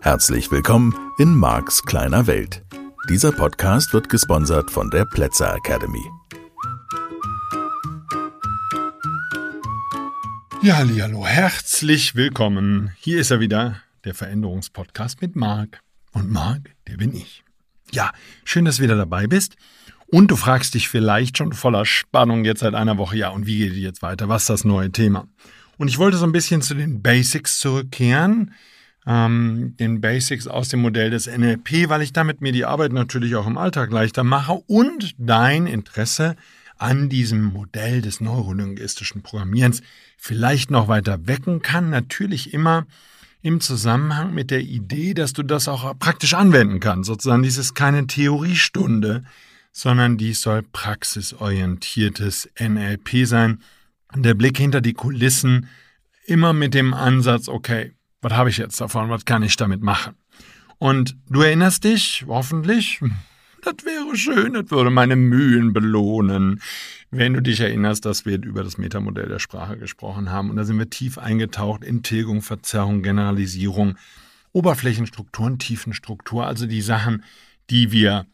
Herzlich willkommen in Marks kleiner Welt. Dieser Podcast wird gesponsert von der Plätzer Academy. Ja, hallo, herzlich willkommen. Hier ist er wieder, der Veränderungspodcast mit Marc. Und Marc, der bin ich. Ja, schön, dass du wieder dabei bist. Und du fragst dich vielleicht schon voller Spannung jetzt seit einer Woche, ja, und wie geht jetzt weiter? Was ist das neue Thema? Und ich wollte so ein bisschen zu den Basics zurückkehren, ähm, den Basics aus dem Modell des NLP, weil ich damit mir die Arbeit natürlich auch im Alltag leichter mache und dein Interesse an diesem Modell des neurolinguistischen Programmierens vielleicht noch weiter wecken kann. Natürlich immer im Zusammenhang mit der Idee, dass du das auch praktisch anwenden kannst. Sozusagen, dies ist keine Theoriestunde, sondern dies soll praxisorientiertes NLP sein. Der Blick hinter die Kulissen immer mit dem Ansatz, okay, was habe ich jetzt davon, was kann ich damit machen? Und du erinnerst dich, hoffentlich, das wäre schön, das würde meine Mühen belohnen. Wenn du dich erinnerst, dass wir über das Metamodell der Sprache gesprochen haben und da sind wir tief eingetaucht in Tilgung, Verzerrung, Generalisierung, Oberflächenstrukturen, Tiefenstruktur, also die Sachen, die wir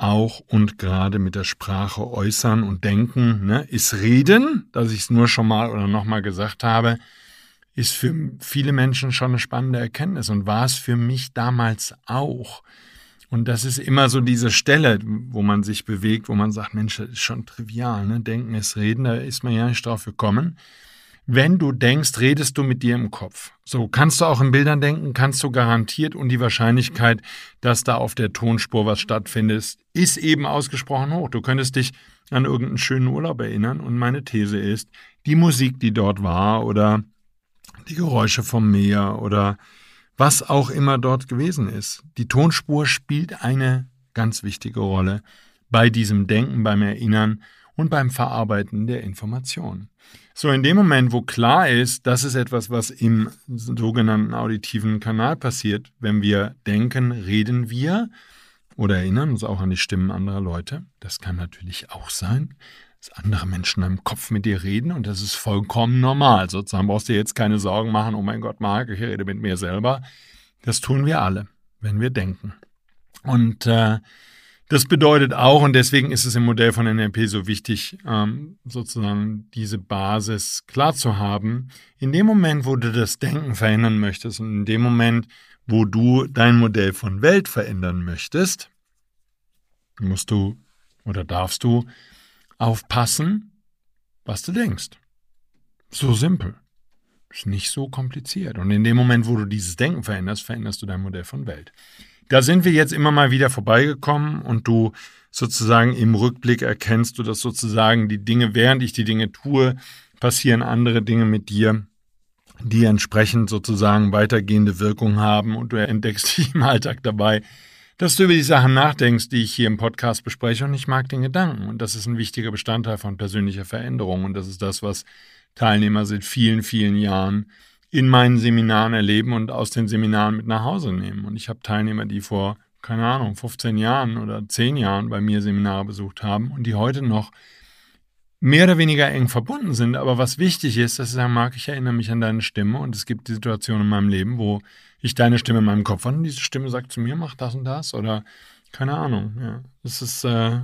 auch und gerade mit der Sprache äußern und denken, ne, ist Reden, dass ich es nur schon mal oder nochmal gesagt habe, ist für viele Menschen schon eine spannende Erkenntnis und war es für mich damals auch. Und das ist immer so diese Stelle, wo man sich bewegt, wo man sagt, Mensch, das ist schon trivial, ne? Denken ist Reden, da ist man ja nicht drauf gekommen. Wenn du denkst, redest du mit dir im Kopf. So kannst du auch in Bildern denken, kannst du garantiert und die Wahrscheinlichkeit, dass da auf der Tonspur was stattfindet, ist eben ausgesprochen hoch. Du könntest dich an irgendeinen schönen Urlaub erinnern und meine These ist, die Musik, die dort war oder die Geräusche vom Meer oder was auch immer dort gewesen ist. Die Tonspur spielt eine ganz wichtige Rolle bei diesem Denken, beim Erinnern und beim Verarbeiten der Information. So, in dem Moment, wo klar ist, das ist etwas, was im sogenannten auditiven Kanal passiert, wenn wir denken, reden wir oder erinnern uns auch an die Stimmen anderer Leute. Das kann natürlich auch sein dass andere Menschen im Kopf mit dir reden und das ist vollkommen normal. Sozusagen brauchst du dir jetzt keine Sorgen machen, oh mein Gott, Marc, ich rede mit mir selber. Das tun wir alle, wenn wir denken. Und äh, das bedeutet auch, und deswegen ist es im Modell von NLP so wichtig, ähm, sozusagen diese Basis klar zu haben. In dem Moment, wo du das Denken verändern möchtest und in dem Moment, wo du dein Modell von Welt verändern möchtest, musst du oder darfst du aufpassen, was du denkst. So simpel. Ist nicht so kompliziert. Und in dem Moment, wo du dieses Denken veränderst, veränderst du dein Modell von Welt. Da sind wir jetzt immer mal wieder vorbeigekommen und du sozusagen im Rückblick erkennst du, dass sozusagen die Dinge, während ich die Dinge tue, passieren andere Dinge mit dir, die entsprechend sozusagen weitergehende Wirkung haben und du entdeckst dich im Alltag dabei, dass du über die Sachen nachdenkst, die ich hier im Podcast bespreche und ich mag den Gedanken. Und das ist ein wichtiger Bestandteil von persönlicher Veränderung und das ist das, was Teilnehmer seit vielen, vielen Jahren in meinen Seminaren erleben und aus den Seminaren mit nach Hause nehmen. Und ich habe Teilnehmer, die vor, keine Ahnung, 15 Jahren oder 10 Jahren bei mir Seminare besucht haben und die heute noch mehr oder weniger eng verbunden sind. Aber was wichtig ist, dass ich sagen mag, ich erinnere mich an deine Stimme und es gibt die Situation in meinem Leben, wo ich deine Stimme in meinem Kopf habe und diese Stimme sagt zu mir, mach das und das oder keine Ahnung. Ja, das ist äh,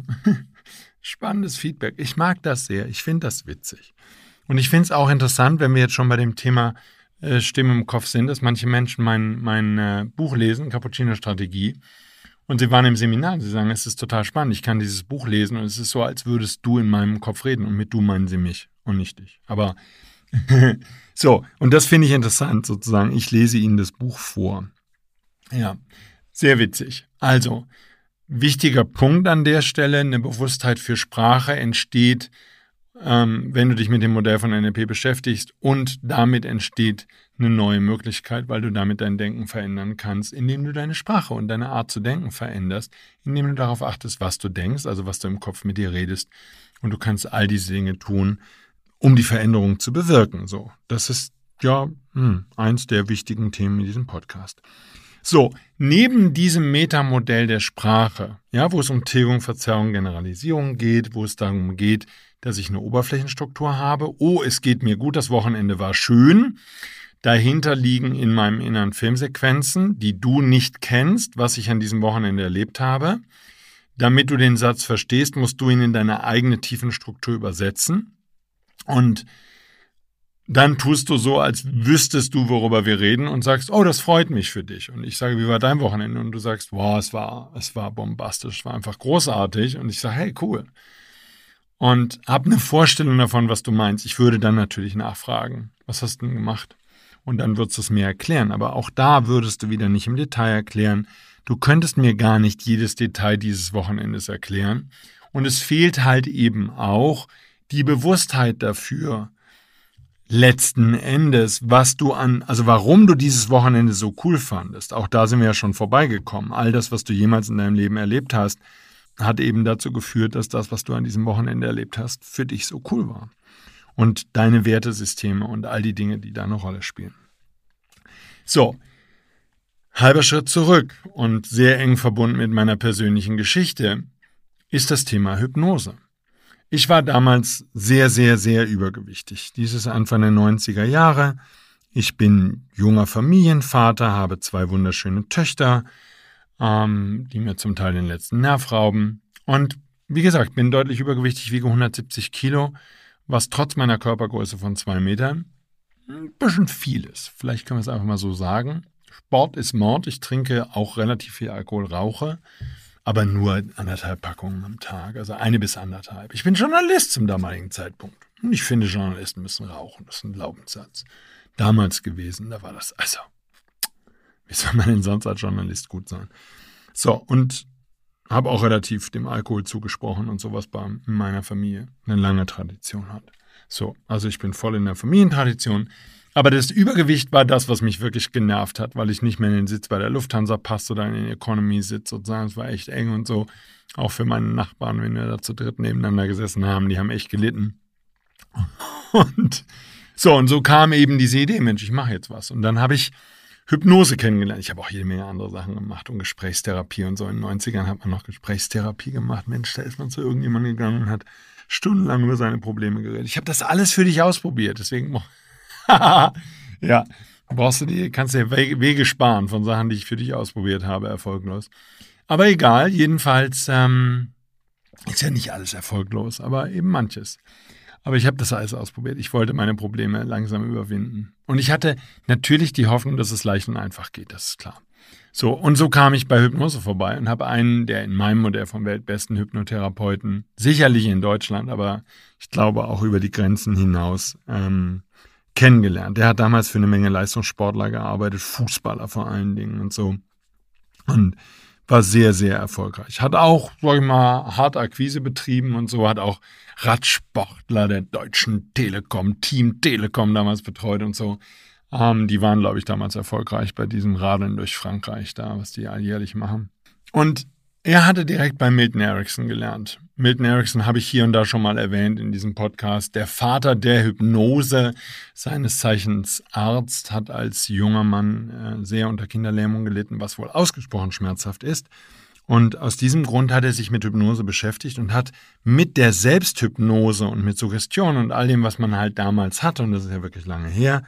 spannendes Feedback. Ich mag das sehr. Ich finde das witzig. Und ich finde es auch interessant, wenn wir jetzt schon bei dem Thema äh, Stimme im Kopf sind, dass manche Menschen mein, mein äh, Buch lesen, Cappuccino-Strategie, und sie waren im Seminar sie sagen, es ist total spannend, ich kann dieses Buch lesen und es ist so, als würdest du in meinem Kopf reden und mit du meinen sie mich und nicht dich. Aber so, und das finde ich interessant sozusagen. Ich lese Ihnen das Buch vor. Ja, sehr witzig. Also, wichtiger Punkt an der Stelle, eine Bewusstheit für Sprache entsteht, ähm, wenn du dich mit dem Modell von NLP beschäftigst und damit entsteht eine neue Möglichkeit, weil du damit dein Denken verändern kannst, indem du deine Sprache und deine Art zu denken veränderst, indem du darauf achtest, was du denkst, also was du im Kopf mit dir redest. Und du kannst all diese Dinge tun, um die Veränderung zu bewirken. So, das ist ja hm, eins der wichtigen Themen in diesem Podcast. So, neben diesem Metamodell der Sprache, ja, wo es um Tilgung, Verzerrung, Generalisierung geht, wo es darum geht, dass ich eine Oberflächenstruktur habe. Oh, es geht mir gut, das Wochenende war schön. Dahinter liegen in meinem Innern Filmsequenzen, die du nicht kennst, was ich an diesem Wochenende erlebt habe. Damit du den Satz verstehst, musst du ihn in deine eigene Tiefenstruktur übersetzen. Und dann tust du so, als wüsstest du, worüber wir reden und sagst, oh, das freut mich für dich. Und ich sage, wie war dein Wochenende? Und du sagst, wow, es war, es war bombastisch, es war einfach großartig. Und ich sage, hey, cool. Und habe eine Vorstellung davon, was du meinst. Ich würde dann natürlich nachfragen, was hast du denn gemacht? Und dann würdest du es mir erklären. Aber auch da würdest du wieder nicht im Detail erklären. Du könntest mir gar nicht jedes Detail dieses Wochenendes erklären. Und es fehlt halt eben auch die Bewusstheit dafür, letzten Endes, was du an, also warum du dieses Wochenende so cool fandest. Auch da sind wir ja schon vorbeigekommen. All das, was du jemals in deinem Leben erlebt hast, hat eben dazu geführt, dass das, was du an diesem Wochenende erlebt hast, für dich so cool war. Und deine Wertesysteme und all die Dinge, die da eine Rolle spielen. So, halber Schritt zurück und sehr eng verbunden mit meiner persönlichen Geschichte ist das Thema Hypnose. Ich war damals sehr, sehr, sehr übergewichtig. Dies ist Anfang der 90er Jahre. Ich bin junger Familienvater, habe zwei wunderschöne Töchter, ähm, die mir zum Teil den letzten Nerv rauben. Und wie gesagt, bin deutlich übergewichtig, wiege 170 Kilo, was trotz meiner Körpergröße von zwei Metern ein bisschen viel ist. Vielleicht können wir es einfach mal so sagen. Sport ist Mord. Ich trinke auch relativ viel Alkohol, rauche aber nur anderthalb Packungen am Tag, also eine bis anderthalb. Ich bin Journalist zum damaligen Zeitpunkt. Und ich finde, Journalisten müssen rauchen. Das ist ein Glaubenssatz. Damals gewesen, da war das, also, wie soll man denn sonst als Journalist gut sein? So, und habe auch relativ dem Alkohol zugesprochen und sowas bei meiner Familie eine lange Tradition hat. So, also ich bin voll in der Familientradition. Aber das Übergewicht war das, was mich wirklich genervt hat, weil ich nicht mehr in den Sitz bei der Lufthansa passte oder in den Economy-Sitz sozusagen. Es war echt eng und so. Auch für meine Nachbarn, wenn wir da zu dritt nebeneinander gesessen haben, die haben echt gelitten. Und so, und so kam eben diese Idee, Mensch, ich mache jetzt was. Und dann habe ich Hypnose kennengelernt. Ich habe auch jede Menge andere Sachen gemacht und Gesprächstherapie und so. In den 90ern hat man noch Gesprächstherapie gemacht. Mensch, da ist man zu irgendjemandem gegangen und hat stundenlang über seine Probleme geredet. Ich habe das alles für dich ausprobiert. Deswegen ja, brauchst du die, kannst dir Wege sparen von Sachen, die ich für dich ausprobiert habe, erfolglos. Aber egal, jedenfalls ähm, ist ja nicht alles erfolglos, aber eben manches. Aber ich habe das alles ausprobiert. Ich wollte meine Probleme langsam überwinden. Und ich hatte natürlich die Hoffnung, dass es leicht und einfach geht, das ist klar. So, und so kam ich bei Hypnose vorbei und habe einen der in meinem Modell vom weltbesten Hypnotherapeuten, sicherlich in Deutschland, aber ich glaube auch über die Grenzen hinaus, ähm, kennengelernt. Der hat damals für eine Menge Leistungssportler gearbeitet, Fußballer vor allen Dingen und so. Und war sehr, sehr erfolgreich. Hat auch, sag ich mal, hart Akquise betrieben und so, hat auch Radsportler der Deutschen Telekom, Team Telekom damals betreut und so. Ähm, die waren, glaube ich, damals erfolgreich bei diesem Radeln durch Frankreich da, was die alljährlich machen. Und er hatte direkt bei Milton Erickson gelernt. Milton Erickson habe ich hier und da schon mal erwähnt in diesem Podcast. Der Vater der Hypnose, seines Zeichens Arzt, hat als junger Mann äh, sehr unter Kinderlähmung gelitten, was wohl ausgesprochen schmerzhaft ist. Und aus diesem Grund hat er sich mit Hypnose beschäftigt und hat mit der Selbsthypnose und mit Suggestion und all dem, was man halt damals hatte, und das ist ja wirklich lange her,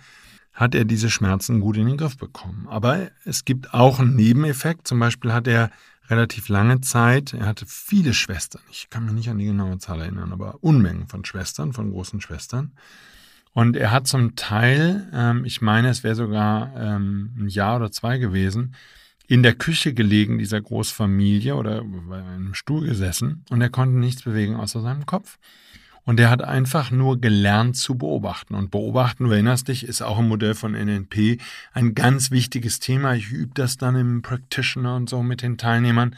hat er diese Schmerzen gut in den Griff bekommen. Aber es gibt auch einen Nebeneffekt. Zum Beispiel hat er relativ lange Zeit. Er hatte viele Schwestern. Ich kann mich nicht an die genaue Zahl erinnern, aber Unmengen von Schwestern, von großen Schwestern. Und er hat zum Teil, ähm, ich meine, es wäre sogar ähm, ein Jahr oder zwei gewesen, in der Küche gelegen dieser Großfamilie oder bei einem Stuhl gesessen und er konnte nichts bewegen außer seinem Kopf. Und er hat einfach nur gelernt zu beobachten. Und beobachten, du erinnerst dich, ist auch im Modell von NNP ein ganz wichtiges Thema. Ich übe das dann im Practitioner und so mit den Teilnehmern,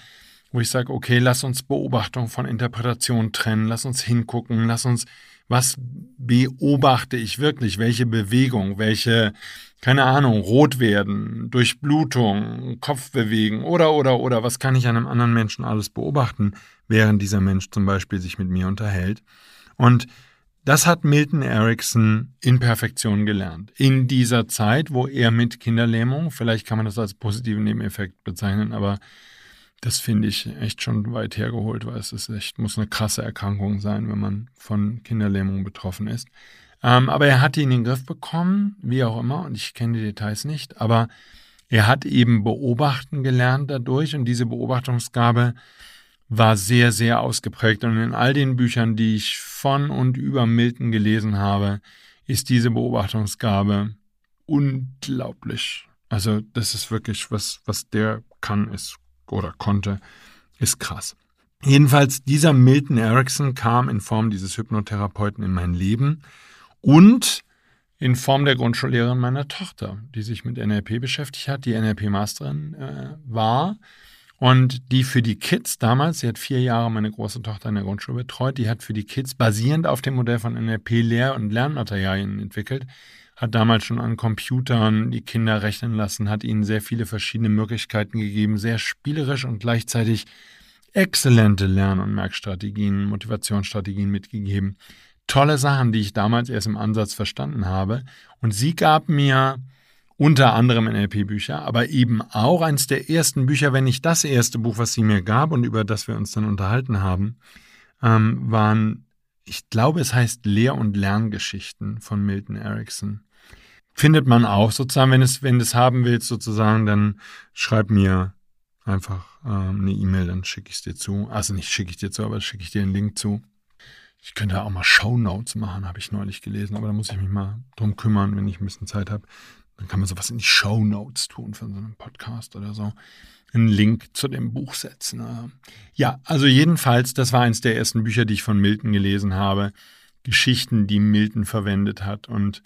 wo ich sage, okay, lass uns Beobachtung von Interpretation trennen, lass uns hingucken, lass uns, was beobachte ich wirklich, welche Bewegung, welche, keine Ahnung, rot werden, Durchblutung, Kopf bewegen oder, oder, oder, was kann ich an einem anderen Menschen alles beobachten, während dieser Mensch zum Beispiel sich mit mir unterhält. Und das hat Milton Erickson in Perfektion gelernt. In dieser Zeit, wo er mit Kinderlähmung, vielleicht kann man das als positiven Nebeneffekt bezeichnen, aber das finde ich echt schon weit hergeholt, weil es ist echt, muss eine krasse Erkrankung sein, wenn man von Kinderlähmung betroffen ist. Ähm, aber er hat ihn in den Griff bekommen, wie auch immer, und ich kenne die Details nicht, aber er hat eben beobachten gelernt dadurch und diese Beobachtungsgabe war sehr, sehr ausgeprägt. Und in all den Büchern, die ich von und über Milton gelesen habe, ist diese Beobachtungsgabe unglaublich. Also das ist wirklich, was, was der kann, ist oder konnte, ist krass. Jedenfalls, dieser Milton Erickson kam in Form dieses Hypnotherapeuten in mein Leben und in Form der Grundschullehrerin meiner Tochter, die sich mit NLP beschäftigt hat, die NLP-Masterin äh, war und die für die Kids damals, sie hat vier Jahre meine große Tochter in der Grundschule betreut, die hat für die Kids basierend auf dem Modell von NLP Lehr- und Lernmaterialien entwickelt, hat damals schon an Computern die Kinder rechnen lassen, hat ihnen sehr viele verschiedene Möglichkeiten gegeben, sehr spielerisch und gleichzeitig exzellente Lern- und Merkstrategien, Motivationsstrategien mitgegeben. Tolle Sachen, die ich damals erst im Ansatz verstanden habe. Und sie gab mir unter anderem NLP-Bücher, aber eben auch eines der ersten Bücher, wenn nicht das erste Buch, was sie mir gab und über das wir uns dann unterhalten haben, ähm, waren, ich glaube, es heißt Lehr- und Lerngeschichten von Milton Erickson. Findet man auch sozusagen, wenn es, wenn du es haben willst, sozusagen, dann schreib mir einfach ähm, eine E-Mail, dann schicke ich es dir zu. Also nicht schicke ich dir zu, aber schicke ich dir einen Link zu. Ich könnte auch mal Show Notes machen, habe ich neulich gelesen, aber da muss ich mich mal drum kümmern, wenn ich ein bisschen Zeit habe. Dann kann man sowas in die Show Notes tun von so einem Podcast oder so. Einen Link zu dem Buch setzen. Ja, also jedenfalls, das war eines der ersten Bücher, die ich von Milton gelesen habe. Geschichten, die Milton verwendet hat. Und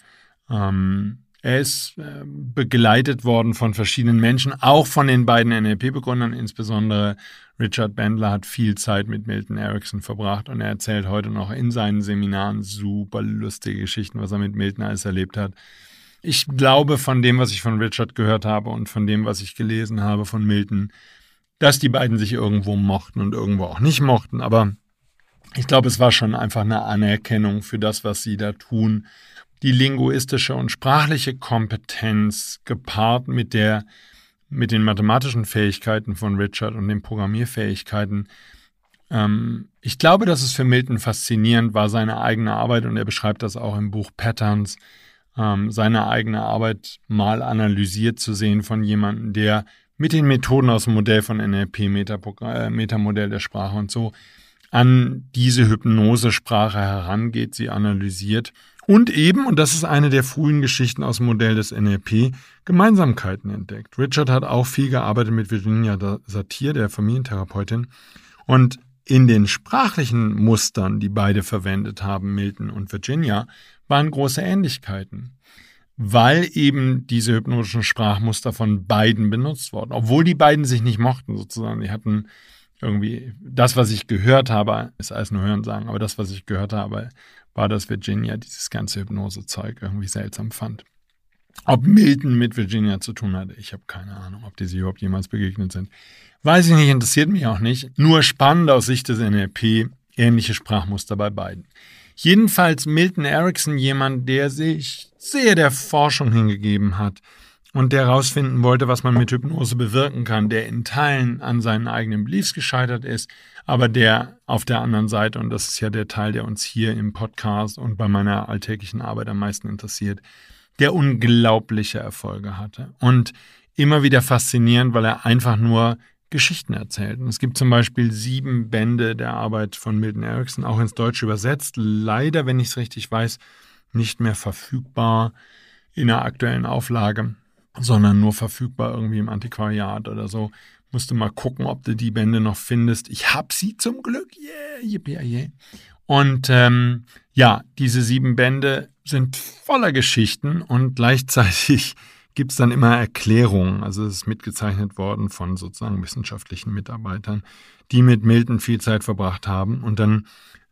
ähm, er ist äh, begleitet worden von verschiedenen Menschen, auch von den beiden NLP-Begründern, insbesondere Richard Bandler hat viel Zeit mit Milton Erickson verbracht und er erzählt heute noch in seinen Seminaren super lustige Geschichten, was er mit Milton alles erlebt hat. Ich glaube von dem, was ich von Richard gehört habe und von dem, was ich gelesen habe von Milton, dass die beiden sich irgendwo mochten und irgendwo auch nicht mochten. Aber ich glaube, es war schon einfach eine Anerkennung für das, was sie da tun. Die linguistische und sprachliche Kompetenz gepaart mit der mit den mathematischen Fähigkeiten von Richard und den Programmierfähigkeiten. Ähm, ich glaube, dass es für Milton faszinierend war, seine eigene Arbeit, und er beschreibt das auch im Buch Patterns, ähm, seine eigene Arbeit mal analysiert zu sehen von jemandem, der mit den Methoden aus dem Modell von NLP, äh, Metamodell der Sprache und so, an diese Hypnosesprache herangeht, sie analysiert und eben, und das ist eine der frühen Geschichten aus dem Modell des NLP, Gemeinsamkeiten entdeckt. Richard hat auch viel gearbeitet mit Virginia Satir, der Familientherapeutin, und in den sprachlichen Mustern, die beide verwendet haben, Milton und Virginia, waren große Ähnlichkeiten, weil eben diese hypnotischen Sprachmuster von beiden benutzt wurden, obwohl die beiden sich nicht mochten sozusagen. Die hatten irgendwie das, was ich gehört habe, ist alles nur Hören sagen, aber das, was ich gehört habe, war, dass Virginia dieses ganze Hypnose-Zeug irgendwie seltsam fand. Ob Milton mit Virginia zu tun hatte, ich habe keine Ahnung, ob die sich überhaupt jemals begegnet sind. Weiß ich nicht, interessiert mich auch nicht. Nur spannend aus Sicht des NLP, ähnliche Sprachmuster bei beiden. Jedenfalls Milton Erickson jemand, der sich sehr der Forschung hingegeben hat und der herausfinden wollte, was man mit Hypnose bewirken kann, der in Teilen an seinen eigenen Beliefs gescheitert ist, aber der auf der anderen Seite, und das ist ja der Teil, der uns hier im Podcast und bei meiner alltäglichen Arbeit am meisten interessiert, der unglaubliche Erfolge hatte. Und immer wieder faszinierend, weil er einfach nur Geschichten erzählt. Und es gibt zum Beispiel sieben Bände der Arbeit von Milton Erickson, auch ins Deutsche übersetzt. Leider, wenn ich es richtig weiß, nicht mehr verfügbar in der aktuellen Auflage, sondern nur verfügbar irgendwie im Antiquariat oder so. Musst du mal gucken, ob du die Bände noch findest. Ich hab sie zum Glück. Yeah, yippie, yeah. Und ähm, ja, diese sieben Bände sind voller Geschichten und gleichzeitig gibt es dann immer Erklärungen. Also es ist mitgezeichnet worden von sozusagen wissenschaftlichen Mitarbeitern, die mit Milton viel Zeit verbracht haben. Und dann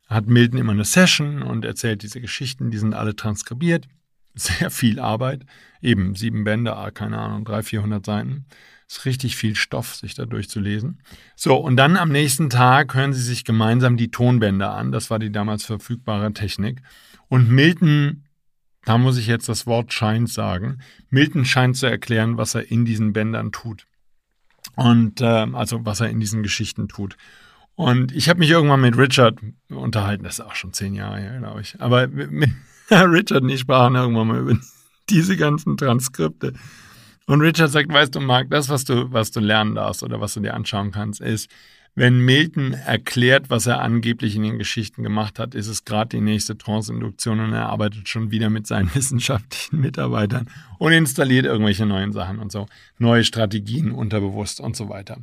hat Milton immer eine Session und erzählt diese Geschichten, die sind alle transkribiert. Sehr viel Arbeit, eben sieben Bände, ah, keine Ahnung, 300, 400 Seiten. ist richtig viel Stoff, sich da durchzulesen. So, und dann am nächsten Tag hören sie sich gemeinsam die Tonbänder an. Das war die damals verfügbare Technik. Und Milton, da muss ich jetzt das Wort scheint sagen, Milton scheint zu erklären, was er in diesen Bändern tut. Und äh, also was er in diesen Geschichten tut. Und ich habe mich irgendwann mit Richard unterhalten, das ist auch schon zehn Jahre her, glaube ich. Aber mit, Richard und ich sprachen irgendwann mal über diese ganzen Transkripte. Und Richard sagt, weißt du, Marc, das, was du, was du lernen darfst oder was du dir anschauen kannst, ist, wenn Milton erklärt, was er angeblich in den Geschichten gemacht hat, ist es gerade die nächste Trance-Induktion und er arbeitet schon wieder mit seinen wissenschaftlichen Mitarbeitern und installiert irgendwelche neuen Sachen und so, neue Strategien unterbewusst und so weiter.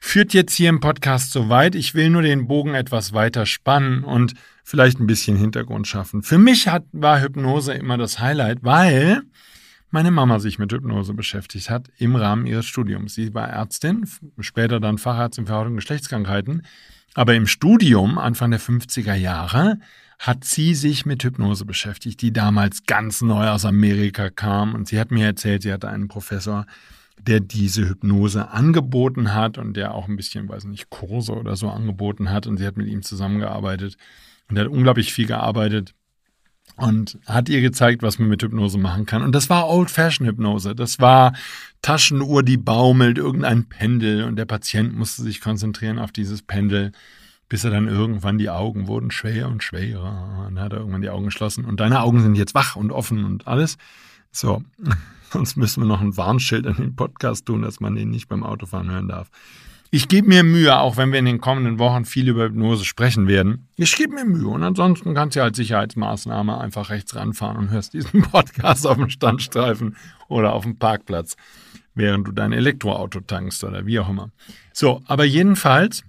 Führt jetzt hier im Podcast so weit. Ich will nur den Bogen etwas weiter spannen und vielleicht ein bisschen Hintergrund schaffen. Für mich hat, war Hypnose immer das Highlight, weil meine Mama sich mit Hypnose beschäftigt hat im Rahmen ihres Studiums. Sie war Ärztin, später dann Facharzt Haut- und Geschlechtskrankheiten. Aber im Studium, Anfang der 50er Jahre, hat sie sich mit Hypnose beschäftigt, die damals ganz neu aus Amerika kam. Und sie hat mir erzählt, sie hatte einen Professor, der diese Hypnose angeboten hat und der auch ein bisschen, weiß nicht, Kurse oder so angeboten hat. Und sie hat mit ihm zusammengearbeitet und er hat unglaublich viel gearbeitet und hat ihr gezeigt, was man mit Hypnose machen kann. Und das war Old-Fashioned-Hypnose. Das war Taschenuhr, die baumelt, irgendein Pendel und der Patient musste sich konzentrieren auf dieses Pendel, bis er dann irgendwann die Augen wurden schwer und schwerer. Und dann hat er irgendwann die Augen geschlossen und deine Augen sind jetzt wach und offen und alles. So, sonst müssen wir noch ein Warnschild an den Podcast tun, dass man den nicht beim Autofahren hören darf. Ich gebe mir Mühe, auch wenn wir in den kommenden Wochen viel über Hypnose sprechen werden. Ich gebe mir Mühe und ansonsten kannst du als Sicherheitsmaßnahme einfach rechts ranfahren und hörst diesen Podcast auf dem Standstreifen oder auf dem Parkplatz, während du dein Elektroauto tankst oder wie auch immer. So, aber jedenfalls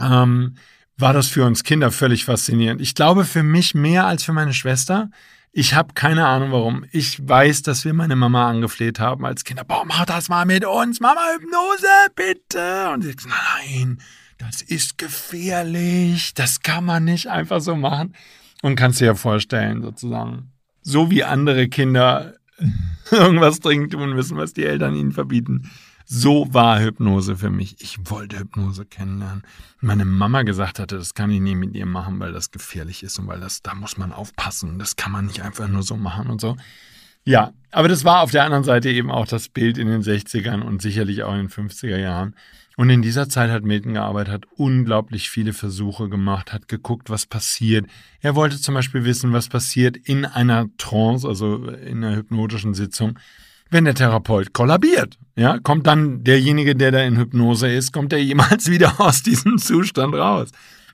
ähm, war das für uns Kinder völlig faszinierend. Ich glaube für mich mehr als für meine Schwester, ich habe keine Ahnung warum. Ich weiß, dass wir meine Mama angefleht haben als Kinder. Boah, mach das mal mit uns. Mama, Hypnose, bitte. Und sie sagt, nein, das ist gefährlich. Das kann man nicht einfach so machen. Und kannst dir ja vorstellen, sozusagen, so wie andere Kinder irgendwas dringend tun müssen, was die Eltern ihnen verbieten, so war Hypnose für mich. Ich wollte Hypnose kennenlernen. Meine Mama gesagt hatte, das kann ich nie mit ihr machen, weil das gefährlich ist und weil das, da muss man aufpassen. Das kann man nicht einfach nur so machen und so. Ja, aber das war auf der anderen Seite eben auch das Bild in den 60ern und sicherlich auch in den 50er Jahren. Und in dieser Zeit hat Milton gearbeitet, hat unglaublich viele Versuche gemacht, hat geguckt, was passiert. Er wollte zum Beispiel wissen, was passiert in einer Trance, also in einer hypnotischen Sitzung, wenn der Therapeut kollabiert. Ja, kommt dann derjenige, der da in Hypnose ist, kommt er jemals wieder aus diesem Zustand raus?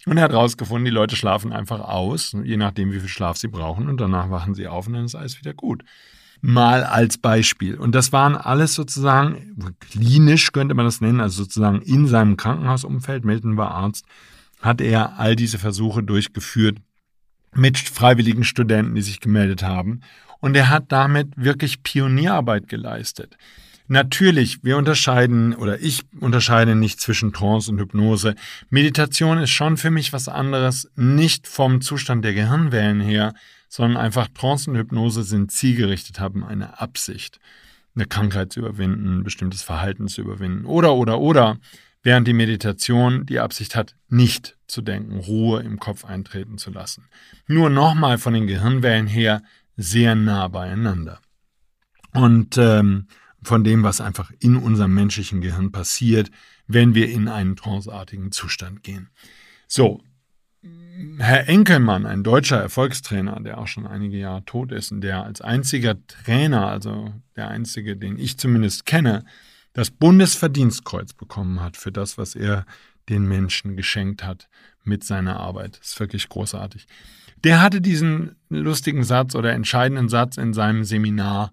Und er hat herausgefunden, die Leute schlafen einfach aus, je nachdem, wie viel Schlaf sie brauchen, und danach wachen sie auf und dann ist alles wieder gut. Mal als Beispiel. Und das waren alles sozusagen, klinisch könnte man das nennen, also sozusagen in seinem Krankenhausumfeld, Milton war Arzt, hat er all diese Versuche durchgeführt mit freiwilligen Studenten, die sich gemeldet haben. Und er hat damit wirklich Pionierarbeit geleistet. Natürlich, wir unterscheiden oder ich unterscheide nicht zwischen Trance und Hypnose. Meditation ist schon für mich was anderes, nicht vom Zustand der Gehirnwellen her, sondern einfach Trance und Hypnose sind zielgerichtet, haben eine Absicht, eine Krankheit zu überwinden, ein bestimmtes Verhalten zu überwinden oder oder oder, während die Meditation die Absicht hat, nicht zu denken, Ruhe im Kopf eintreten zu lassen. Nur nochmal von den Gehirnwellen her sehr nah beieinander. Und ähm, von dem, was einfach in unserem menschlichen Gehirn passiert, wenn wir in einen tranceartigen Zustand gehen. So, Herr Enkelmann, ein deutscher Erfolgstrainer, der auch schon einige Jahre tot ist und der als einziger Trainer, also der einzige, den ich zumindest kenne, das Bundesverdienstkreuz bekommen hat für das, was er den Menschen geschenkt hat mit seiner Arbeit. Das ist wirklich großartig. Der hatte diesen lustigen Satz oder entscheidenden Satz in seinem Seminar.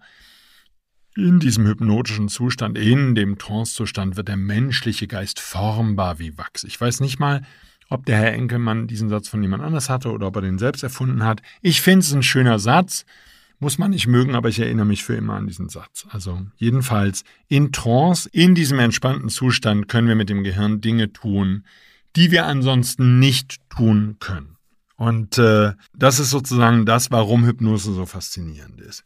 In diesem hypnotischen Zustand, in dem Trancezustand, wird der menschliche Geist formbar wie Wachs. Ich weiß nicht mal, ob der Herr Enkelmann diesen Satz von jemand anders hatte oder ob er den selbst erfunden hat. Ich finde es ein schöner Satz. Muss man nicht mögen, aber ich erinnere mich für immer an diesen Satz. Also jedenfalls in Trance, in diesem entspannten Zustand können wir mit dem Gehirn Dinge tun, die wir ansonsten nicht tun können. Und äh, das ist sozusagen das, warum Hypnose so faszinierend ist.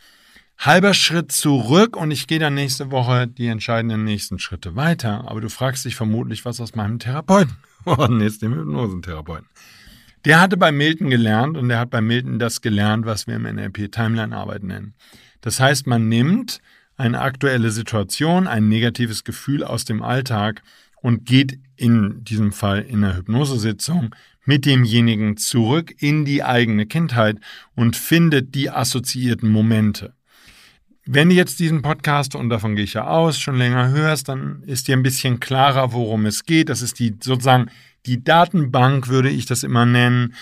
halber Schritt zurück und ich gehe dann nächste Woche die entscheidenden nächsten Schritte weiter. Aber du fragst dich vermutlich, was aus meinem Therapeuten geworden ist, dem Hypnosetherapeuten. Der hatte bei Milton gelernt und der hat bei Milton das gelernt, was wir im NLP Timeline-Arbeit nennen. Das heißt, man nimmt eine aktuelle Situation, ein negatives Gefühl aus dem Alltag und geht in diesem Fall in der Hypnosesitzung mit demjenigen zurück in die eigene Kindheit und findet die assoziierten Momente. Wenn du jetzt diesen Podcast, und davon gehe ich ja aus, schon länger hörst, dann ist dir ein bisschen klarer, worum es geht. Das ist die sozusagen die Datenbank, würde ich das immer nennen,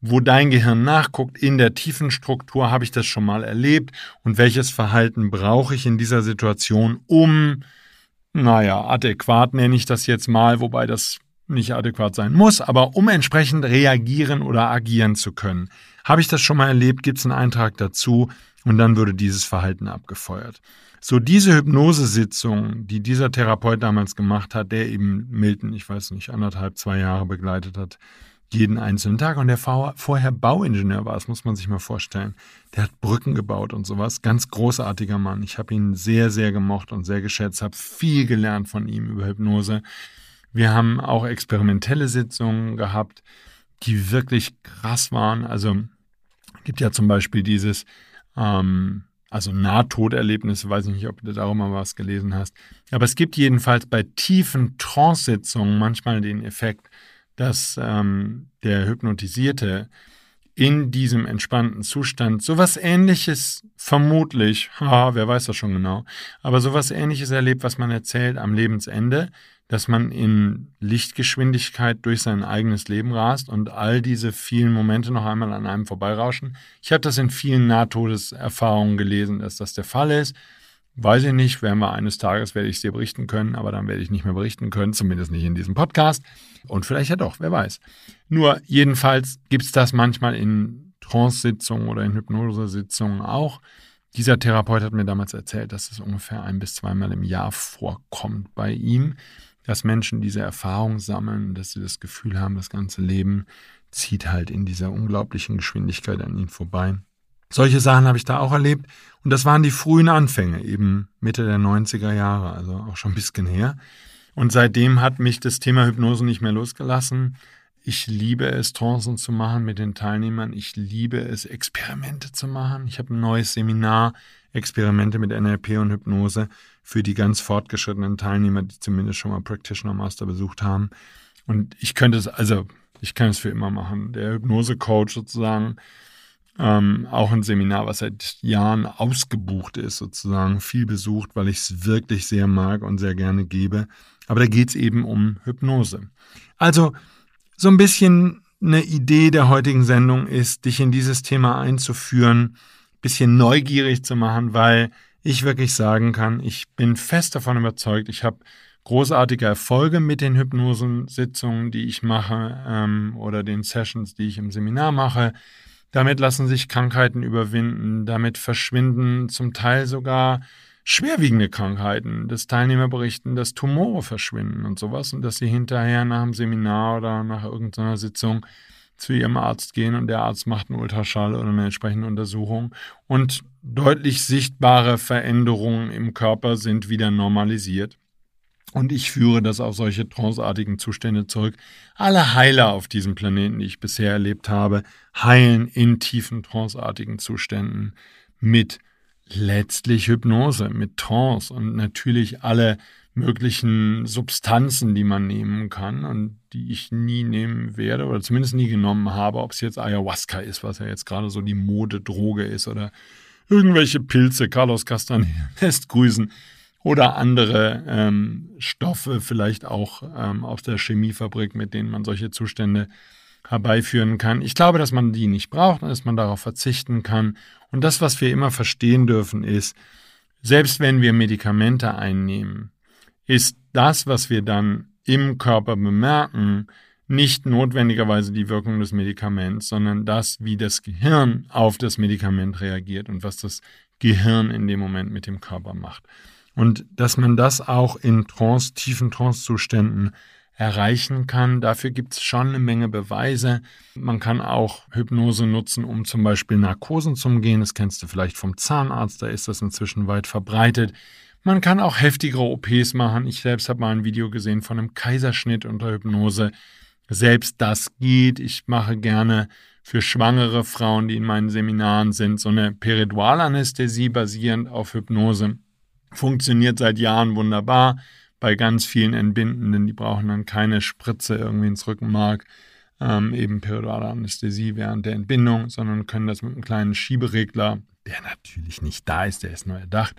wo dein Gehirn nachguckt. In der tiefen Struktur habe ich das schon mal erlebt und welches Verhalten brauche ich in dieser Situation, um, naja, adäquat nenne ich das jetzt mal, wobei das nicht adäquat sein muss, aber um entsprechend reagieren oder agieren zu können. Habe ich das schon mal erlebt, gibt es einen Eintrag dazu und dann würde dieses Verhalten abgefeuert. So diese Hypnosesitzung, die dieser Therapeut damals gemacht hat, der eben Milton, ich weiß nicht, anderthalb, zwei Jahre begleitet hat, jeden einzelnen Tag und der vorher Bauingenieur war, das muss man sich mal vorstellen. Der hat Brücken gebaut und sowas. Ganz großartiger Mann. Ich habe ihn sehr, sehr gemocht und sehr geschätzt, habe viel gelernt von ihm über Hypnose. Wir haben auch experimentelle Sitzungen gehabt, die wirklich krass waren. Also gibt ja zum Beispiel dieses, ähm, also Nahtoderlebnisse, weiß ich nicht, ob du darüber was gelesen hast. Aber es gibt jedenfalls bei tiefen Trance-Sitzungen manchmal den Effekt, dass ähm, der Hypnotisierte in diesem entspannten Zustand sowas ähnliches vermutlich, ha, wer weiß das schon genau, aber sowas ähnliches erlebt, was man erzählt am Lebensende, dass man in Lichtgeschwindigkeit durch sein eigenes Leben rast und all diese vielen Momente noch einmal an einem vorbeirauschen. Ich habe das in vielen Nahtodeserfahrungen gelesen, dass das der Fall ist. Weiß ich nicht, werden wir eines Tages, werde ich es dir berichten können, aber dann werde ich nicht mehr berichten können, zumindest nicht in diesem Podcast. Und vielleicht ja doch, wer weiß. Nur jedenfalls gibt es das manchmal in Trance-Sitzungen oder in Hypnose-Sitzungen auch. Dieser Therapeut hat mir damals erzählt, dass es ungefähr ein bis zweimal im Jahr vorkommt bei ihm dass Menschen diese Erfahrung sammeln, dass sie das Gefühl haben, das ganze Leben zieht halt in dieser unglaublichen Geschwindigkeit an ihnen vorbei. Solche Sachen habe ich da auch erlebt und das waren die frühen Anfänge, eben Mitte der 90er Jahre, also auch schon ein bisschen her. Und seitdem hat mich das Thema Hypnose nicht mehr losgelassen. Ich liebe es, Trancen zu machen mit den Teilnehmern. Ich liebe es, Experimente zu machen. Ich habe ein neues Seminar, Experimente mit NLP und Hypnose für die ganz fortgeschrittenen Teilnehmer, die zumindest schon mal Practitioner Master besucht haben. Und ich könnte es, also ich kann es für immer machen. Der Hypnose-Coach sozusagen, ähm, auch ein Seminar, was seit Jahren ausgebucht ist, sozusagen, viel besucht, weil ich es wirklich sehr mag und sehr gerne gebe. Aber da geht es eben um Hypnose. Also so ein bisschen eine Idee der heutigen Sendung ist, dich in dieses Thema einzuführen, bisschen neugierig zu machen, weil ich wirklich sagen kann, ich bin fest davon überzeugt, ich habe großartige Erfolge mit den Hypnosensitzungen, die ich mache ähm, oder den Sessions, die ich im Seminar mache. Damit lassen sich Krankheiten überwinden, damit verschwinden zum Teil sogar schwerwiegende Krankheiten, dass Teilnehmer berichten, dass Tumore verschwinden und sowas und dass sie hinterher nach dem Seminar oder nach irgendeiner Sitzung zu ihrem Arzt gehen und der Arzt macht einen Ultraschall oder eine entsprechende Untersuchung und deutlich sichtbare Veränderungen im Körper sind wieder normalisiert. Und ich führe das auf solche tranceartigen Zustände zurück. Alle Heiler auf diesem Planeten, die ich bisher erlebt habe, heilen in tiefen tranceartigen Zuständen mit letztlich Hypnose, mit Trance und natürlich alle möglichen Substanzen, die man nehmen kann und die ich nie nehmen werde oder zumindest nie genommen habe, ob es jetzt Ayahuasca ist, was ja jetzt gerade so die Modedroge ist oder irgendwelche Pilze, Carlos Castaneda lässt grüßen oder andere ähm, Stoffe, vielleicht auch ähm, aus der Chemiefabrik, mit denen man solche Zustände herbeiführen kann. Ich glaube, dass man die nicht braucht und dass man darauf verzichten kann. Und das, was wir immer verstehen dürfen, ist, selbst wenn wir Medikamente einnehmen, ist das, was wir dann im Körper bemerken, nicht notwendigerweise die Wirkung des Medikaments, sondern das, wie das Gehirn auf das Medikament reagiert und was das Gehirn in dem Moment mit dem Körper macht. Und dass man das auch in Trance, tiefen Trance-Zuständen erreichen kann. Dafür gibt es schon eine Menge Beweise. Man kann auch Hypnose nutzen, um zum Beispiel Narkosen zu umgehen. Das kennst du vielleicht vom Zahnarzt, da ist das inzwischen weit verbreitet. Man kann auch heftigere OPs machen. Ich selbst habe mal ein Video gesehen von einem Kaiserschnitt unter Hypnose. Selbst das geht. Ich mache gerne für schwangere Frauen, die in meinen Seminaren sind, so eine Peridualanästhesie basierend auf Hypnose. Funktioniert seit Jahren wunderbar bei ganz vielen Entbindenden, die brauchen dann keine Spritze irgendwie ins Rückenmark, ähm, eben peridurale Anästhesie während der Entbindung, sondern können das mit einem kleinen Schieberegler, der natürlich nicht da ist, der ist nur erdacht,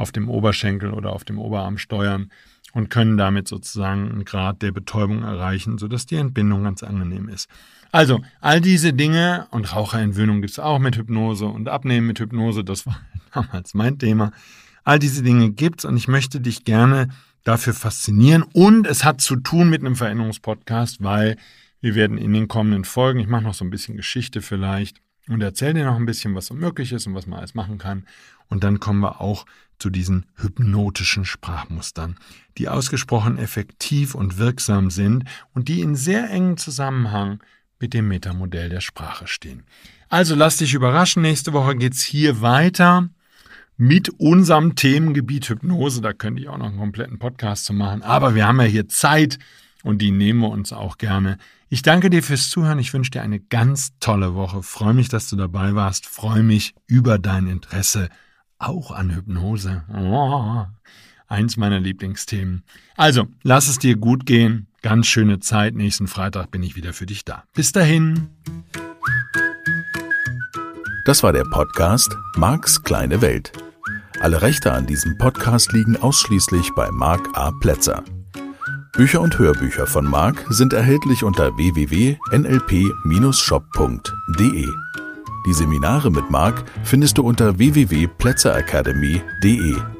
auf dem Oberschenkel oder auf dem Oberarm steuern und können damit sozusagen einen Grad der Betäubung erreichen, sodass die Entbindung ganz angenehm ist. Also, all diese Dinge und Raucherentwöhnung gibt es auch mit Hypnose und Abnehmen mit Hypnose, das war damals mein Thema. All diese Dinge gibt es und ich möchte dich gerne dafür faszinieren. Und es hat zu tun mit einem Veränderungspodcast, weil wir werden in den kommenden Folgen, ich mache noch so ein bisschen Geschichte vielleicht und erzähle dir noch ein bisschen, was so möglich ist und was man alles machen kann. Und dann kommen wir auch zu diesen hypnotischen Sprachmustern, die ausgesprochen effektiv und wirksam sind und die in sehr engem Zusammenhang mit dem Metamodell der Sprache stehen. Also lass dich überraschen, nächste Woche geht's hier weiter mit unserem Themengebiet Hypnose. Da könnte ich auch noch einen kompletten Podcast zu machen. Aber wir haben ja hier Zeit und die nehmen wir uns auch gerne. Ich danke dir fürs Zuhören. Ich wünsche dir eine ganz tolle Woche. Freue mich, dass du dabei warst. Freue mich über dein Interesse auch an Hypnose. Oh, eins meiner Lieblingsthemen. Also, lass es dir gut gehen. Ganz schöne Zeit. Nächsten Freitag bin ich wieder für dich da. Bis dahin. Das war der Podcast Marks kleine Welt. Alle Rechte an diesem Podcast liegen ausschließlich bei Marc A. Plätzer. Bücher und Hörbücher von Marc sind erhältlich unter www.nlp-shop.de. Die Seminare mit Marc findest du unter www.plätzeracademy.de.